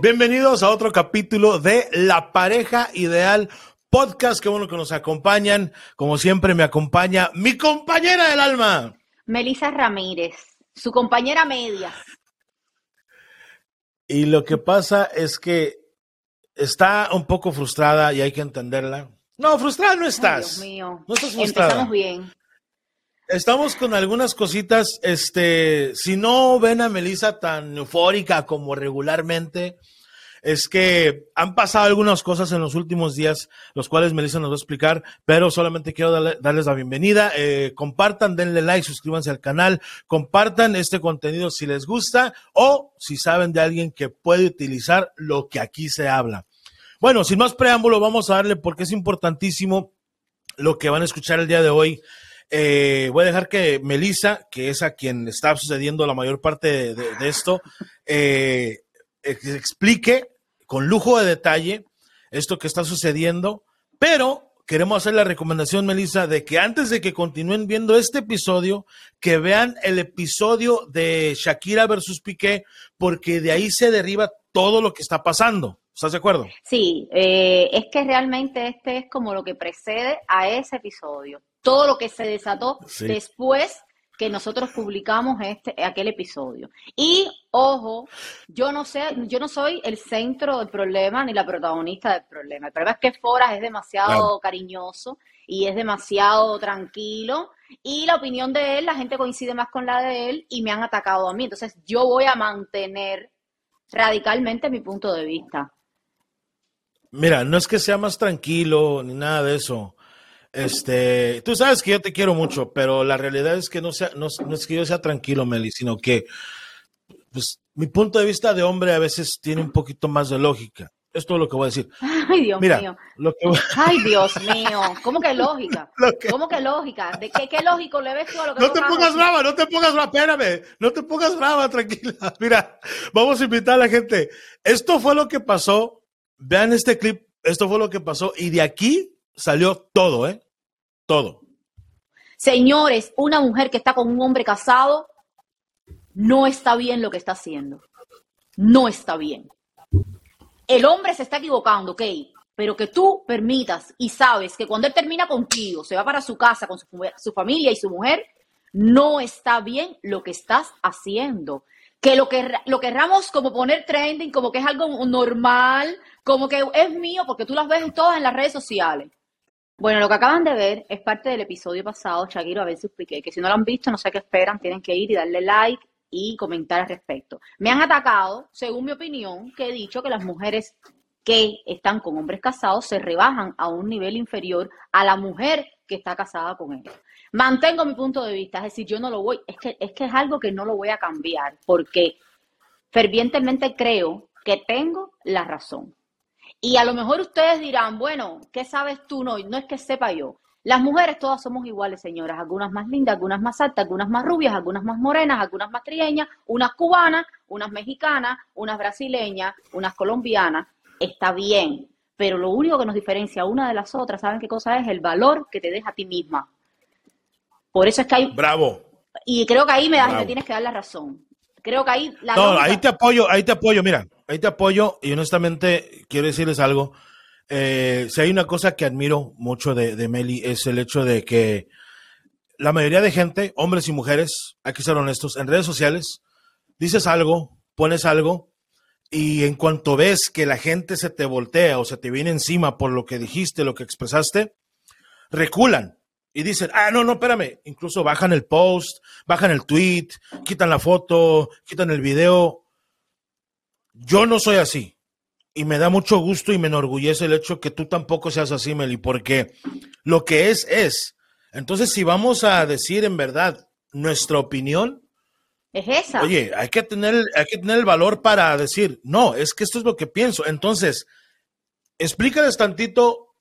Bienvenidos a otro capítulo de La Pareja Ideal Podcast. Qué bueno que nos acompañan. Como siempre, me acompaña mi compañera del alma. Melissa Ramírez, su compañera media. Y lo que pasa es que está un poco frustrada y hay que entenderla. No, frustrada no estás. Dios mío. No estás frustrada. Empezamos bien. Estamos con algunas cositas, este, si no ven a Melissa tan eufórica como regularmente, es que han pasado algunas cosas en los últimos días, los cuales Melissa nos va a explicar, pero solamente quiero darles la bienvenida. Eh, compartan, denle like, suscríbanse al canal, compartan este contenido si les gusta o si saben de alguien que puede utilizar lo que aquí se habla. Bueno, sin más preámbulo, vamos a darle porque es importantísimo lo que van a escuchar el día de hoy. Eh, voy a dejar que Melissa, que es a quien está sucediendo la mayor parte de, esto, eh, explique con lujo de detalle esto que está sucediendo, pero queremos hacer la recomendación, Melissa, de que antes de que continúen viendo este episodio, que vean el episodio de Shakira versus Piqué, porque de ahí se derriba todo lo que está pasando. ¿Estás de acuerdo? Sí, eh, es que realmente este es como lo que precede a ese episodio. Todo lo que se desató después que nosotros publicamos este, aquel episodio. Y ojo, yo no sé, yo no soy el centro del problema ni la protagonista del problema. El problema es que Foras es demasiado cariñoso y es demasiado tranquilo. Y la opinión de él, la gente coincide más con la de él y me han atacado a mí. Entonces yo voy a mantener radicalmente mi punto de vista. Mira, no es que sea más tranquilo ni nada de eso. Este, tú sabes que yo te quiero mucho, pero la realidad es que no, sea, no, es que yo sea tranquilo, Meli, sino que pues, mi punto de vista de hombre a veces tiene un poquito más de lógica. Esto es lo que voy a decir. Ay, Dios mío. Ay, Dios mío. ¿Cómo que lógica? ¿Cómo que lógica? ¿De qué, qué, lógico le ves tú a lo que No te pongas brava, no te pongas brava, espérame. No te pongas brava, tranquila. Mira, vamos a invitar a la gente. Esto fue lo que pasó. Vean este clip. Esto fue lo que pasó. Y de aquí salió todo, ¿eh? Todo. Señores, una mujer que está con un hombre casado no está bien lo que está haciendo. No está bien. El hombre se está equivocando, ok, pero que tú permitas y sabes que cuando él termina contigo, se va para su casa con su, familia y su mujer, no está bien lo que estás haciendo. Que lo que lo querramos como poner trending, como que es algo normal, como que es mío, porque tú las ves todas en las redes sociales. Bueno, lo que acaban de ver es parte del episodio pasado, Shakiro, a ver si expliqué, que si no lo han visto, no sé qué esperan, tienen que ir y darle like y comentar al respecto. Me han atacado, según mi opinión, que he dicho que las mujeres que están con hombres casados se rebajan a un nivel inferior a la mujer que está casada con él. Mantengo mi punto de vista, es decir, yo no lo voy, es que, es que es algo que no lo voy a cambiar, porque fervientemente creo que tengo la razón. Y a lo mejor ustedes dirán, bueno, ¿qué sabes tú? No, no es que sepa yo. Las mujeres todas somos iguales, señoras. Algunas más lindas, algunas más altas, algunas más rubias, algunas más morenas, algunas más trieñas, unas cubanas, unas mexicanas, unas brasileñas, unas colombianas. Está bien. Pero lo único que nos diferencia una de las otras, ¿saben qué cosa es? El valor que te deja a ti misma. Por eso es que hay... Bravo. Y creo que ahí me, das, me tienes que dar la razón. Creo que ahí... La no, ahí te apoyo, ahí te apoyo. Mira, ahí te apoyo y honestamente quiero decirles algo. Eh, si hay una cosa que admiro mucho de, de, Meli es el hecho de que la mayoría de gente, hombres y mujeres, hay que ser honestos, en redes sociales, dices algo, pones algo y en cuanto ves que la gente se te voltea o se te viene encima por lo que dijiste, lo que expresaste, reculan y dicen, ah, no, no, espérame, incluso bajan el post, bajan el tweet, quitan la foto, quitan el video yo no soy así. Y me da mucho gusto y me enorgullece el hecho que tú tampoco seas así, Meli, porque lo que es, es. Entonces, si vamos a decir en verdad nuestra opinión, es esa. Oye, hay que tener, hay que tener el valor para decir, no, es que esto es lo que pienso. Entonces, explícales tantito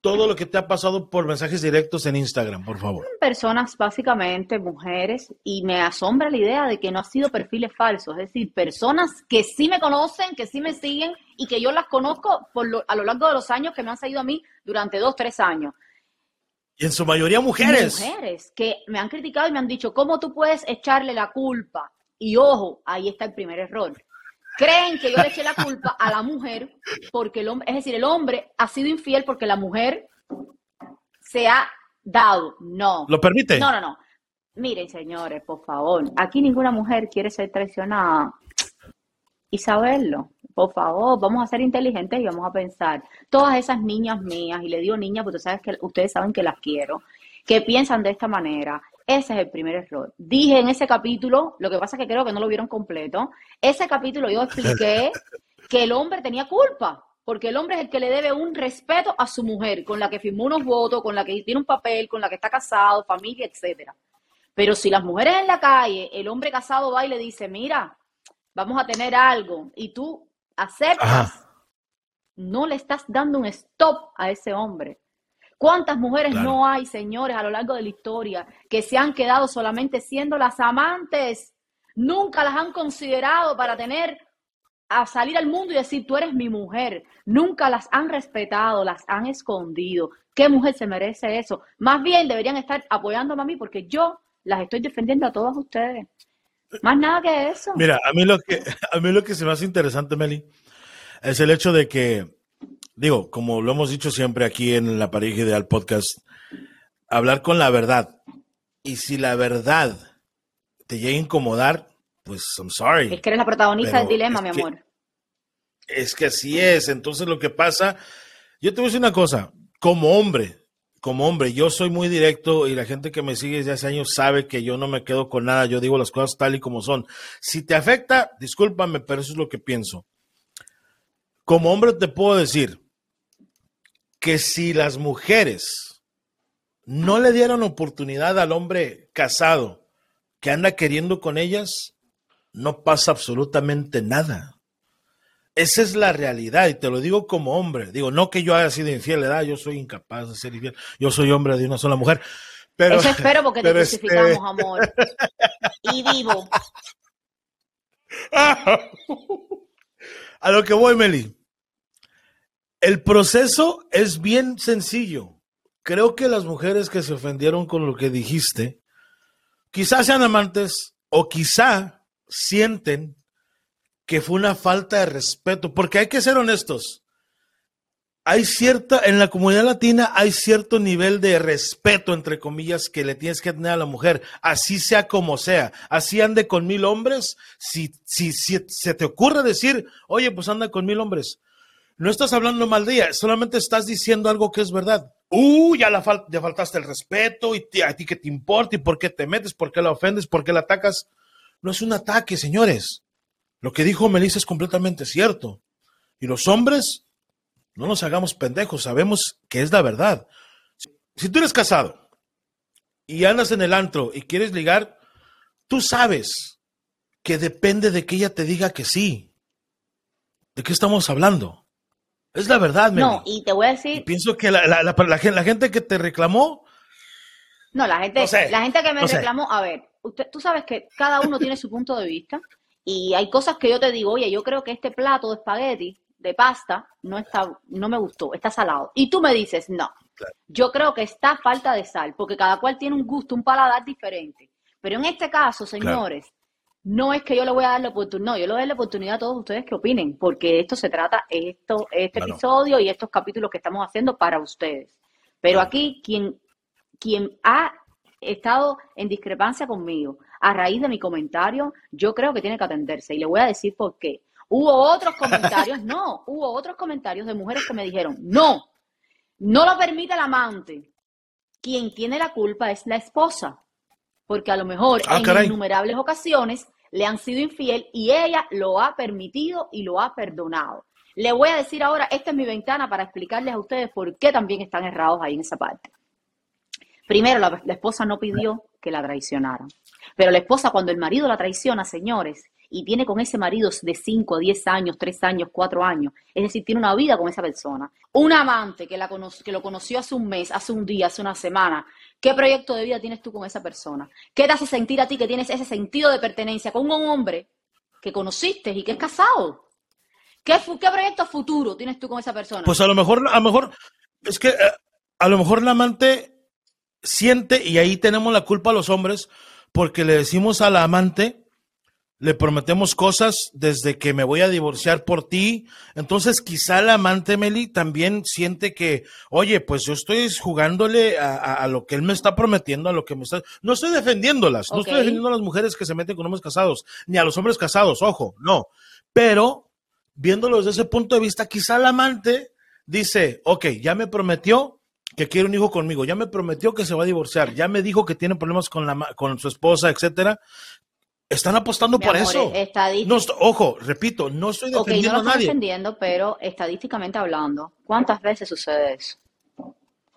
todo lo que te ha pasado por mensajes directos en Instagram, por favor. Personas, básicamente mujeres, y me asombra la idea de que no ha sido perfiles falsos, es decir, personas que sí me conocen, que sí me siguen y que yo las conozco por a lo largo de los años que me han seguido a mí durante dos, tres años. Y en su mayoría mujeres. Mujeres que me han criticado y me han dicho, ¿cómo tú puedes echarle la culpa? Y ojo, ahí está el primer error. Creen que yo le eché la culpa a la mujer porque el hombre, es decir, el hombre ha sido infiel porque la mujer se ha dado. No. ¿Lo permite? No, no, no. Miren, señores, por favor, aquí ninguna mujer quiere ser traicionada y saberlo. Por favor, vamos a ser inteligentes y vamos a pensar. Todas esas niñas mías, y le digo niñas porque sabes que, ustedes saben que las quiero, que piensan de esta manera, ese es el primer error. Dije en ese capítulo, lo que pasa es que creo que no lo vieron completo, ese capítulo yo expliqué que el hombre tenía culpa, porque el hombre es el que le debe un respeto a su mujer, con la que firmó unos votos, con la que tiene un papel, con la que está casado, familia, etcétera. Pero si las mujeres en la calle, el hombre casado va y le dice, mira, vamos a tener algo, y tú aceptas, no le estás dando un stop a ese hombre. ¿Cuántas mujeres no hay, señores, a lo largo de la historia que se han quedado solamente siendo las amantes? Nunca las han considerado para tener a salir al mundo y decir, tú eres mi mujer. Nunca las han respetado, las han escondido. ¿Qué mujer se merece eso? Más bien deberían estar apoyándome a mí porque yo las estoy defendiendo a todos ustedes. Más nada que eso. Mira, a mí lo que, a mí lo que se me hace interesante, Meli, es el hecho de que, digo, como lo hemos dicho siempre aquí en la pareja ideal podcast, hablar con la verdad. Y si la verdad te llega a incomodar, pues I'm sorry. Es que eres la protagonista del dilema, mi amor. Es que así es. Entonces lo que pasa, yo te voy a decir una cosa, como hombre, como hombre, yo soy muy directo y la gente que me sigue desde hace años sabe que yo no me quedo con nada, yo digo las cosas tal y como son. Si te afecta, discúlpame, pero eso es lo que pienso. Como hombre te puedo decir que si las mujeres no le dieron oportunidad al hombre casado que anda queriendo con ellas, no pasa absolutamente nada. Esa es la realidad y te lo digo como hombre. Digo, no que yo haya sido infiel, ¿verdad? Yo soy incapaz de ser infiel. Yo soy hombre de una sola mujer. Pero, Eso espero porque te este crucificamos, amor. Y vivo. A lo que voy, Meli. El proceso es bien sencillo. Creo que las mujeres que se ofendieron con lo que dijiste, quizás sean amantes o quizá sienten que fue una falta de respeto, porque hay que ser honestos. Hay cierta, en la comunidad latina hay cierto nivel de respeto, entre comillas, que le tienes que tener a la mujer, así sea como sea, así ande con mil hombres, si, si, si se te ocurre decir, oye, pues anda con mil hombres, no estás hablando mal de ella, solamente estás diciendo algo que es verdad. Uh, ya la faltaste el respeto y a ti que te importa y por qué te metes, por qué la ofendes, por qué la atacas. No es un ataque, señores. Lo que dijo Melissa es completamente cierto. Y los hombres, no nos hagamos pendejos, sabemos que es la verdad. Si tú eres casado y andas en el antro y quieres ligar, tú sabes que depende de que ella te diga que sí. ¿De qué estamos hablando? Es la verdad, Meli. No, y te voy a decir. pienso que la, la, la, gente que te reclamó. No, la gente, la gente que me reclamó, a ver, usted, tú sabes que cada uno tiene su punto de vista. Y hay cosas que yo te digo, oye, yo creo que este plato de espagueti, de pasta, no está, no me gustó, está salado. Y tú me dices, no, yo creo que está falta de sal, porque cada cual tiene un gusto, un paladar diferente. Pero en este caso, señores, no es que yo le voy a dar la oportunidad, no, yo le doy la oportunidad a todos ustedes que opinen, porque esto se trata, esto, este episodio y estos capítulos que estamos haciendo para ustedes. Pero aquí quien, quien ha estado en discrepancia conmigo a raíz de mi comentario, yo creo que tiene que atenderse. Y le voy a decir por qué. Hubo otros comentarios, no, hubo otros comentarios de mujeres que me dijeron, no, no lo permite el amante. Quien tiene la culpa es la esposa. Porque a lo mejor ah, en innumerables ocasiones le han sido infiel y ella lo ha permitido y lo ha perdonado. Le voy a decir ahora, esta es mi ventana para explicarles a ustedes por qué también están errados ahí en esa parte. Primero, la, esposa no pidió que la traicionaran. Pero la esposa, cuando el marido la traiciona, señores, y tiene con ese marido de 5, 10 años, 3 años, 4 años, es decir, tiene una vida con esa persona. Un amante que, la que lo conoció hace un mes, hace un día, hace una semana, ¿qué proyecto de vida tienes tú con esa persona? ¿Qué te hace sentir a ti que tienes ese sentido de pertenencia con un hombre que conociste y que es casado? ¿Qué, proyecto futuro tienes tú con esa persona? Pues a lo mejor, a lo mejor, es que eh, a lo mejor la amante siente, y ahí tenemos la culpa a los hombres, porque le decimos a la amante, le prometemos cosas desde que me voy a divorciar por ti. Entonces, quizá la amante Meli también siente que, oye, pues yo estoy jugándole a, lo que él me está prometiendo, a lo que me está. No estoy defendiéndolas, no estoy defendiendo a las mujeres que se meten con hombres casados, ni a los hombres casados, ojo, no. Pero, viéndolo desde ese punto de vista, quizá la amante dice, ok, ya me prometió que quiere un hijo conmigo, ya me prometió que se va a divorciar, ya me dijo que tiene problemas con, la, con su esposa, etcétera. Están apostando por eso. No, ojo, repito, no estoy defendiendo no a nadie. defendiendo, pero estadísticamente hablando, ¿cuántas veces sucede eso?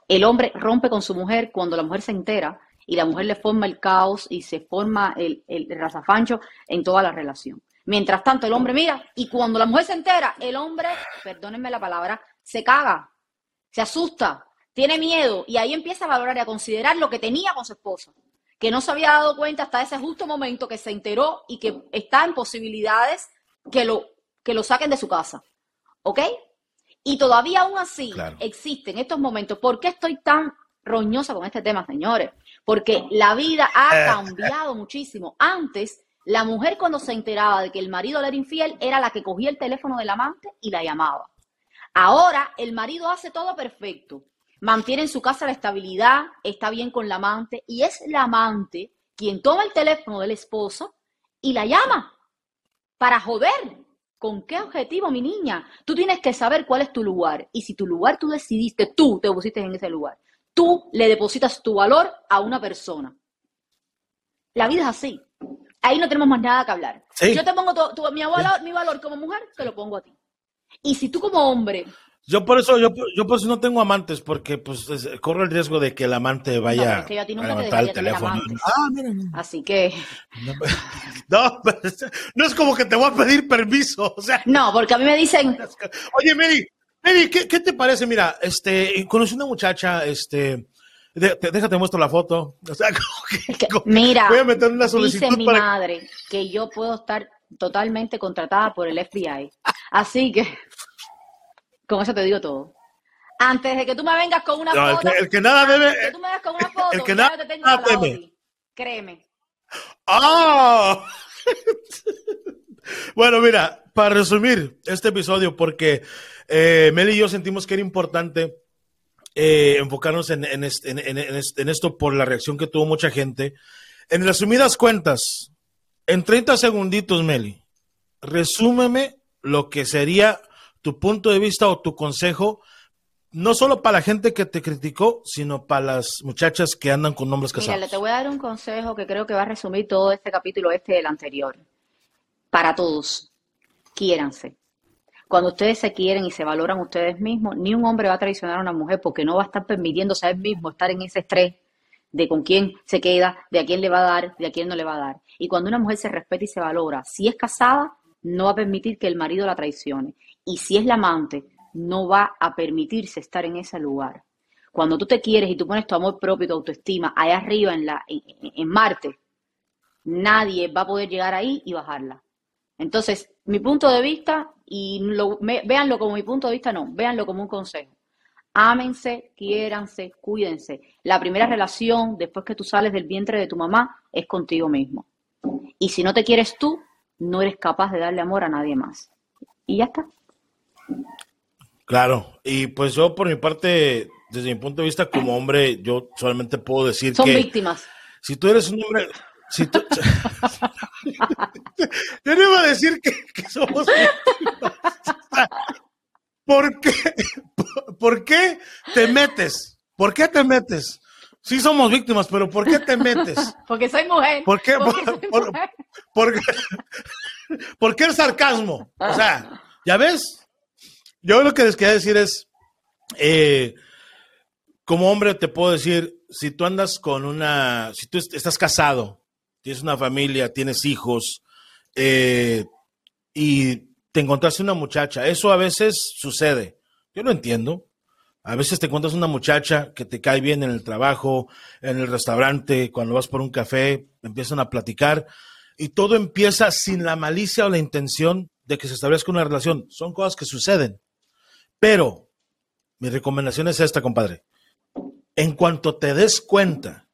El hombre rompe con su mujer cuando la mujer se entera y la mujer le forma el caos y se forma el, el, el razafancho en toda la relación. Mientras tanto, el hombre mira y cuando la mujer se entera, el hombre, perdónenme la palabra, se caga, se asusta, tiene miedo y ahí empieza a valorar y a considerar lo que tenía con su esposa que no se había dado cuenta hasta ese justo momento que se enteró y que está en posibilidades que lo, que lo saquen de su casa. ¿Ok? Y todavía aún así existen estos momentos. ¿Por qué estoy tan roñosa con este tema, señores? Porque la vida ha eh. cambiado muchísimo. Antes, la mujer cuando se enteraba de que el marido le era infiel, era la que cogía el teléfono del amante y la llamaba. Ahora, el marido hace todo perfecto mantiene en su casa la estabilidad, está bien con la amante y es la amante quien toma el teléfono del esposo y la llama para joder. ¿Con qué objetivo, mi niña? Tú tienes que saber cuál es tu lugar y si tu lugar tú decidiste, tú te pusiste en ese lugar. Tú le depositas tu valor a una persona. La vida es así. Ahí no tenemos más nada que hablar. Yo te pongo mi, valor, mi valor como mujer, te lo pongo a ti. Y si tú como hombre yo por eso, yo, yo por eso no tengo amantes, porque pues corro el riesgo de que el amante vaya no, que a, ti nunca a levantar el teléfono. Ah, mira, Así que. No, no, es como que te voy a pedir permiso. O sea, no, porque a mí me dicen. Oye, Mary, Mary, ¿qué, qué te parece? Mira, este, conocí una muchacha, este. déjate muestro la foto. O sea, mira, voy a meter una solicitud dice mi madre que yo puedo estar totalmente contratada por el FBI. Así que con eso te digo todo. Antes de que tú me vengas con una foto. El que, nada debe. Que tú me vengas con una foto. El que nada, te tengo nada teme. Créeme. ¡Ah! bueno, mira, para resumir este episodio, porque eh, Mel y yo sentimos que era importante eh, enfocarnos en, en, en, esto por la reacción que tuvo mucha gente. En resumidas cuentas, en 30 segunditos, Meli, resúmeme lo que sería tu punto de vista o tu consejo, no solo para la gente que te criticó, sino para las muchachas que andan con nombres casados. Mira, le te voy a dar un consejo que creo que va a resumir todo este capítulo este del anterior. Para todos, quiéranse. Cuando ustedes se quieren y se valoran ustedes mismos, ni un hombre va a traicionar a una mujer porque no va a estar permitiéndose a él mismo estar en ese estrés de con quién se queda, de a quién le va a dar, de a quién no le va a dar. Y cuando una mujer se respeta y se valora, si es casada, no va a permitir que el marido la traicione. Y si es la amante, no va a permitirse estar en ese lugar. Cuando tú te quieres y tú pones tu amor propio tu autoestima allá arriba en, la, en, Marte, nadie va a poder llegar ahí y bajarla. Entonces, mi punto de vista, y lo, véanlo como mi punto de vista, no, véanlo como un consejo. Ámense, quiéranse, cuídense. La primera relación, después que tú sales del vientre de tu mamá, es contigo mismo. Y si no te quieres tú, no eres capaz de darle amor a nadie más. Y ya está. Claro, y pues yo por mi parte, desde mi punto de vista como hombre, yo solamente puedo decir Son víctimas. Si tú eres un hombre... Si tú... yo no iba a decir que, somos víctimas. ¿Por qué? ¿Por qué te metes? ¿Por qué te metes? Sí somos víctimas, pero ¿por qué te metes? Porque soy mujer. ¿Por qué? por qué el sarcasmo? O sea, ¿ya ves? Yo lo que les quería decir es, eh, como hombre te puedo decir, si tú andas con una, si tú estás casado, tienes una familia, tienes hijos, eh, y te encontraste una muchacha, eso a veces sucede. Yo lo entiendo. A veces te encuentras una muchacha que te cae bien en el trabajo, en el restaurante, cuando vas por un café, empiezan a platicar y todo empieza sin la malicia o la intención de que se establezca una relación. Son cosas que suceden. Pero mi recomendación es esta, compadre. en cuanto te des cuenta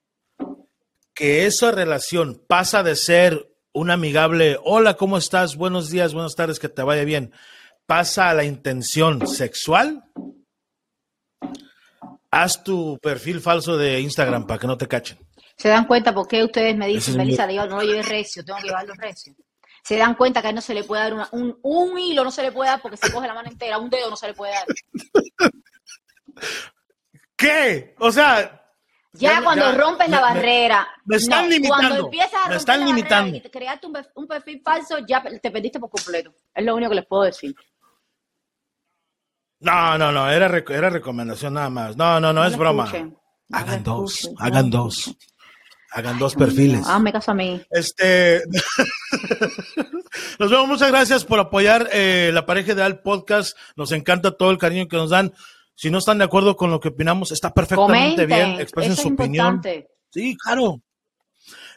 que esa relación pasa de ser un amigable, hola, ¿cómo estás? Buenos días, buenas tardes, que te vaya bien, pasa a la intención sexual, haz tu perfil falso de Instagram para que no te cachen. ¿Se dan cuenta por qué ustedes me dicen, Melissa, no lo lleves recio, tengo que llevarlo recio? Se dan cuenta que no se le puede dar un, un hilo, no se le puede dar porque se coge la mano entera, un dedo no se le puede dar. ¿Qué? O sea, ya, cuando rompes la barrera. Me, están limitando. Cuando empiezas a romper están la limitando. y creaste un, perfil falso, ya te perdiste por completo. Es lo único que les puedo decir. No, no, no, era, era recomendación nada más. No, no, no, es broma. hagan dos, hagan dos. Hagan dos perfiles. Ah, me caso a mí. Este. nos vemos. Muchas gracias por apoyar eh, la pareja ideal podcast. Nos encanta todo el cariño que nos dan. Si no están de acuerdo con lo que opinamos, está perfectamente bien. Expresen su opinión. Sí, claro.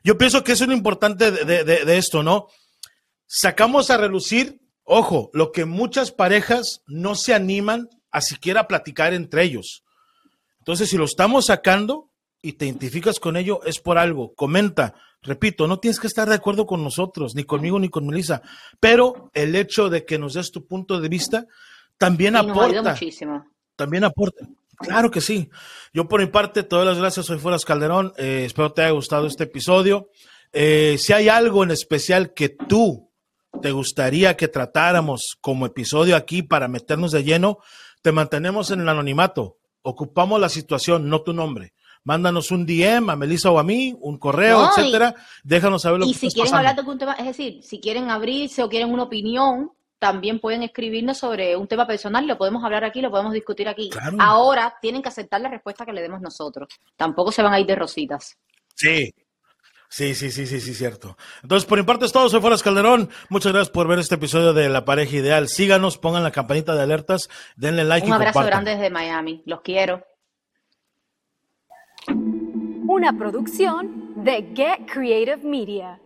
Yo pienso que eso es lo importante de, esto, ¿no? Sacamos a relucir, ojo, lo que muchas parejas no se animan a siquiera platicar entre ellos. Entonces, si lo estamos sacando y te identificas con ello, es por algo. Comenta. Repito, no tienes que estar de acuerdo con nosotros, ni conmigo, ni con Melissa, pero el hecho de que nos des tu punto de vista también aporta. Muchísimo también aporte. Claro que sí. Yo por mi parte, todas las gracias. Soy Fueras Calderón. Eh, espero te haya gustado este episodio. Eh, si hay algo en especial que tú te gustaría que tratáramos como episodio aquí para meternos de lleno, te mantenemos en el anonimato. Ocupamos la situación, no tu nombre. Mándanos un DM a Melissa o a mí, un correo, etcétera. Déjanos saber lo y que si quieren hablar de algún tema, es decir, si quieren abrirse o quieren una opinión, también pueden escribirnos sobre un tema personal, lo podemos hablar aquí, lo podemos discutir aquí. Ahora tienen que aceptar la respuesta que le demos nosotros. Tampoco se van a ir de rositas. Sí, Sí, sí, sí, sí, sí, cierto. Entonces, por mi parte es todo. Soy Fueras Calderón. Muchas gracias por ver este episodio de La Pareja Ideal. Síganos, pongan la campanita de alertas, denle like Un abrazo grande desde Miami. Los quiero. Una producción de Get Creative Media.